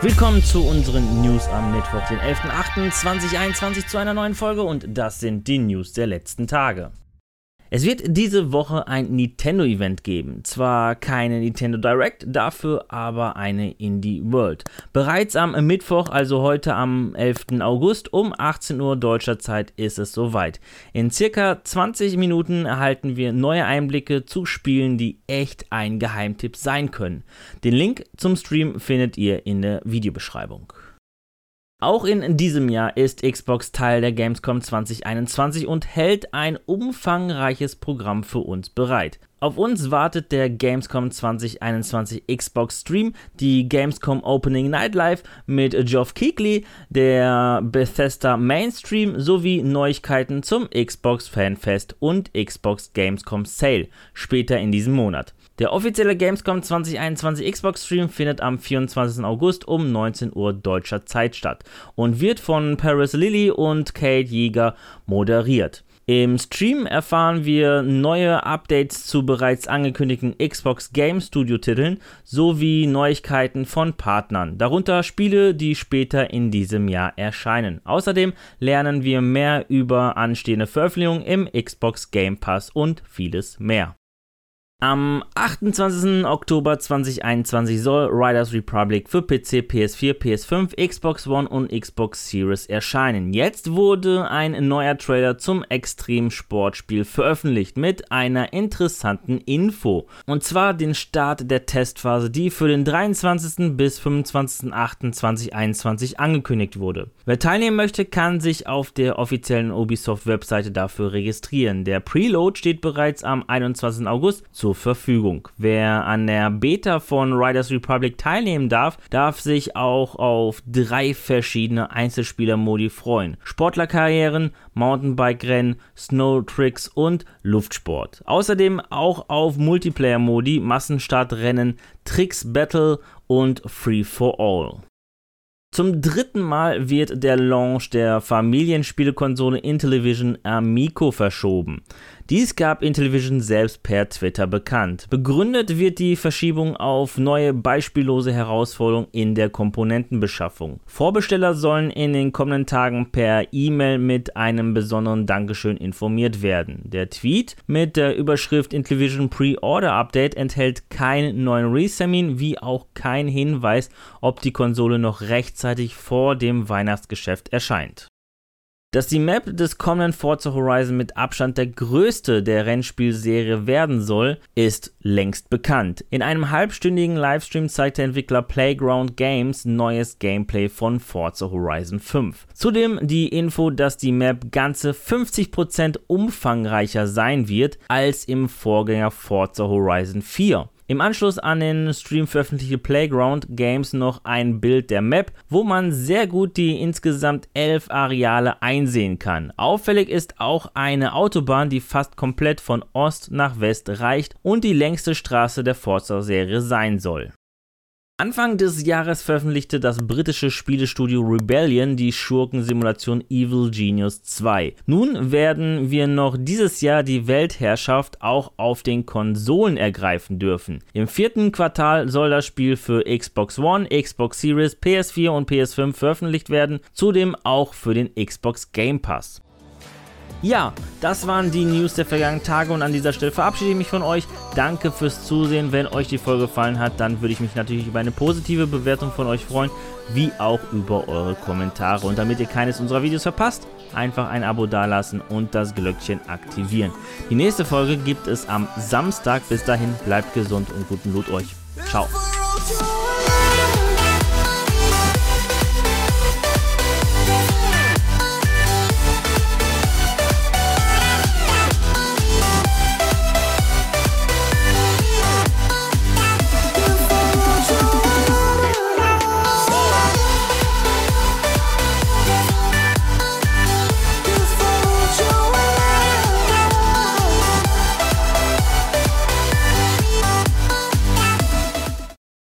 Willkommen zu unseren News am Mittwoch, den 11.08.2021 zu einer neuen Folge und das sind die News der letzten Tage. Es wird diese Woche ein Nintendo-Event geben. Zwar keine Nintendo Direct, dafür aber eine Indie World. Bereits am Mittwoch, also heute am 11. August um 18 Uhr deutscher Zeit ist es soweit. In circa 20 Minuten erhalten wir neue Einblicke zu Spielen, die echt ein Geheimtipp sein können. Den Link zum Stream findet ihr in der Videobeschreibung. Auch in diesem Jahr ist Xbox Teil der Gamescom 2021 und hält ein umfangreiches Programm für uns bereit. Auf uns wartet der Gamescom 2021 Xbox Stream, die Gamescom Opening Night Live mit Geoff Keighley, der Bethesda Mainstream sowie Neuigkeiten zum Xbox Fanfest und Xbox Gamescom Sale später in diesem Monat. Der offizielle Gamescom 2021 Xbox Stream findet am 24. August um 19 Uhr deutscher Zeit statt und wird von Paris Lilly und Kate Jäger moderiert. Im Stream erfahren wir neue Updates zu bereits angekündigten Xbox Game Studio Titeln sowie Neuigkeiten von Partnern, darunter Spiele, die später in diesem Jahr erscheinen. Außerdem lernen wir mehr über anstehende Veröffentlichungen im Xbox Game Pass und vieles mehr. Am 28. Oktober 2021 soll Riders Republic für PC, PS4, PS5, Xbox One und Xbox Series erscheinen. Jetzt wurde ein neuer Trailer zum Extremsportspiel veröffentlicht mit einer interessanten Info. Und zwar den Start der Testphase, die für den 23. bis 25.08.2021 angekündigt wurde. Wer teilnehmen möchte, kann sich auf der offiziellen Ubisoft-Webseite dafür registrieren. Der Preload steht bereits am 21. August zur zur Verfügung. Wer an der Beta von Riders Republic teilnehmen darf, darf sich auch auf drei verschiedene Einzelspieler-Modi freuen. Sportlerkarrieren, Mountainbike-Rennen, Snowtricks und Luftsport. Außerdem auch auf Multiplayer-Modi, Massenstartrennen, Tricks Battle und Free for All. Zum dritten Mal wird der Launch der Familienspielekonsole Intellivision Amico verschoben. Dies gab Intellivision selbst per Twitter bekannt. Begründet wird die Verschiebung auf neue beispiellose Herausforderungen in der Komponentenbeschaffung. Vorbesteller sollen in den kommenden Tagen per E-Mail mit einem besonderen Dankeschön informiert werden. Der Tweet mit der Überschrift Intellivision Pre-Order Update enthält keinen neuen Release-Termin wie auch keinen Hinweis, ob die Konsole noch rechtzeitig vor dem Weihnachtsgeschäft erscheint. Dass die Map des kommenden Forza Horizon mit Abstand der größte der Rennspielserie werden soll, ist längst bekannt. In einem halbstündigen Livestream zeigt der Entwickler Playground Games neues Gameplay von Forza Horizon 5. Zudem die Info, dass die Map ganze 50% umfangreicher sein wird als im Vorgänger Forza Horizon 4. Im Anschluss an den Stream veröffentlichte Playground Games noch ein Bild der Map, wo man sehr gut die insgesamt elf Areale einsehen kann. Auffällig ist auch eine Autobahn, die fast komplett von Ost nach West reicht und die längste Straße der Forza-Serie sein soll. Anfang des Jahres veröffentlichte das britische Spielestudio Rebellion die Schurkensimulation Evil Genius 2. Nun werden wir noch dieses Jahr die Weltherrschaft auch auf den Konsolen ergreifen dürfen. Im vierten Quartal soll das Spiel für Xbox One, Xbox Series, PS4 und PS5 veröffentlicht werden, zudem auch für den Xbox Game Pass. Ja, das waren die News der vergangenen Tage und an dieser Stelle verabschiede ich mich von euch. Danke fürs Zusehen. Wenn euch die Folge gefallen hat, dann würde ich mich natürlich über eine positive Bewertung von euch freuen, wie auch über eure Kommentare. Und damit ihr keines unserer Videos verpasst, einfach ein Abo dalassen und das Glöckchen aktivieren. Die nächste Folge gibt es am Samstag. Bis dahin bleibt gesund und guten Loot euch. Ciao.